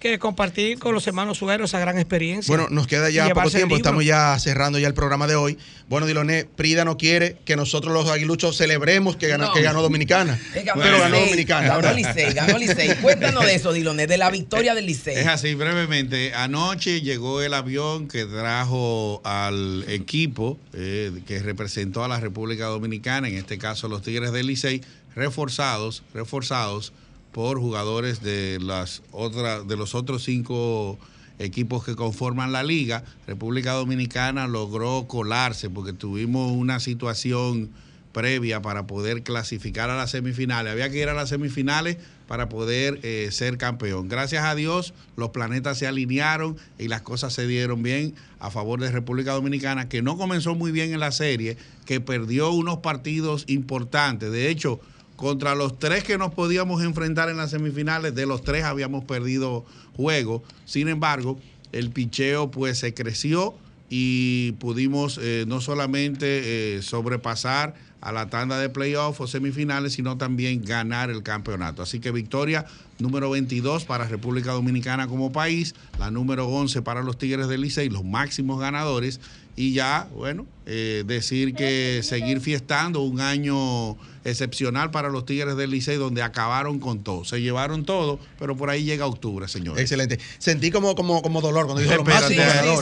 que compartir con los hermanos Sueros esa gran experiencia. Bueno, nos queda ya poco tiempo, estamos ya cerrando ya el programa de hoy. Bueno, Diloné, Prida no quiere que nosotros los aguiluchos celebremos que ganó, que ganó Dominicana. [laughs] pero ganó Dominicana. Ganó Licey, ganó Licey. [laughs] Cuéntanos de eso, Diloné, de la victoria del Licey. Es así, brevemente. Anoche llegó el avión que trajo al equipo eh, que representó a la República Dominicana, en este caso los Tigres del Licey, reforzados, reforzados por jugadores de las otras de los otros cinco equipos que conforman la liga. República Dominicana logró colarse porque tuvimos una situación previa para poder clasificar a las semifinales. Había que ir a las semifinales para poder eh, ser campeón. Gracias a Dios los planetas se alinearon y las cosas se dieron bien a favor de República Dominicana, que no comenzó muy bien en la serie, que perdió unos partidos importantes. De hecho, contra los tres que nos podíamos enfrentar en las semifinales, de los tres habíamos perdido juego. Sin embargo, el picheo pues se creció y pudimos eh, no solamente eh, sobrepasar a la tanda de playoff o semifinales, sino también ganar el campeonato. Así que victoria número 22 para República Dominicana como país, la número 11 para los Tigres del Licey, los máximos ganadores, y ya, bueno, eh, decir que seguir fiestando un año excepcional para los Tigres del Licey, donde acabaron con todo. Se llevaron todo, pero por ahí llega octubre, señor. Excelente. Sentí como, como, como dolor cuando dijo Aguanta.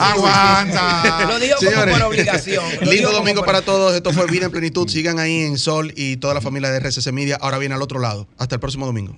[laughs] Lo dijo como por obligación. Lindo domingo para todos. Esto fue Vida en Plenitud. Sigan ahí en Sol y toda la familia de RCC Media. Ahora viene al otro lado. Hasta el próximo domingo.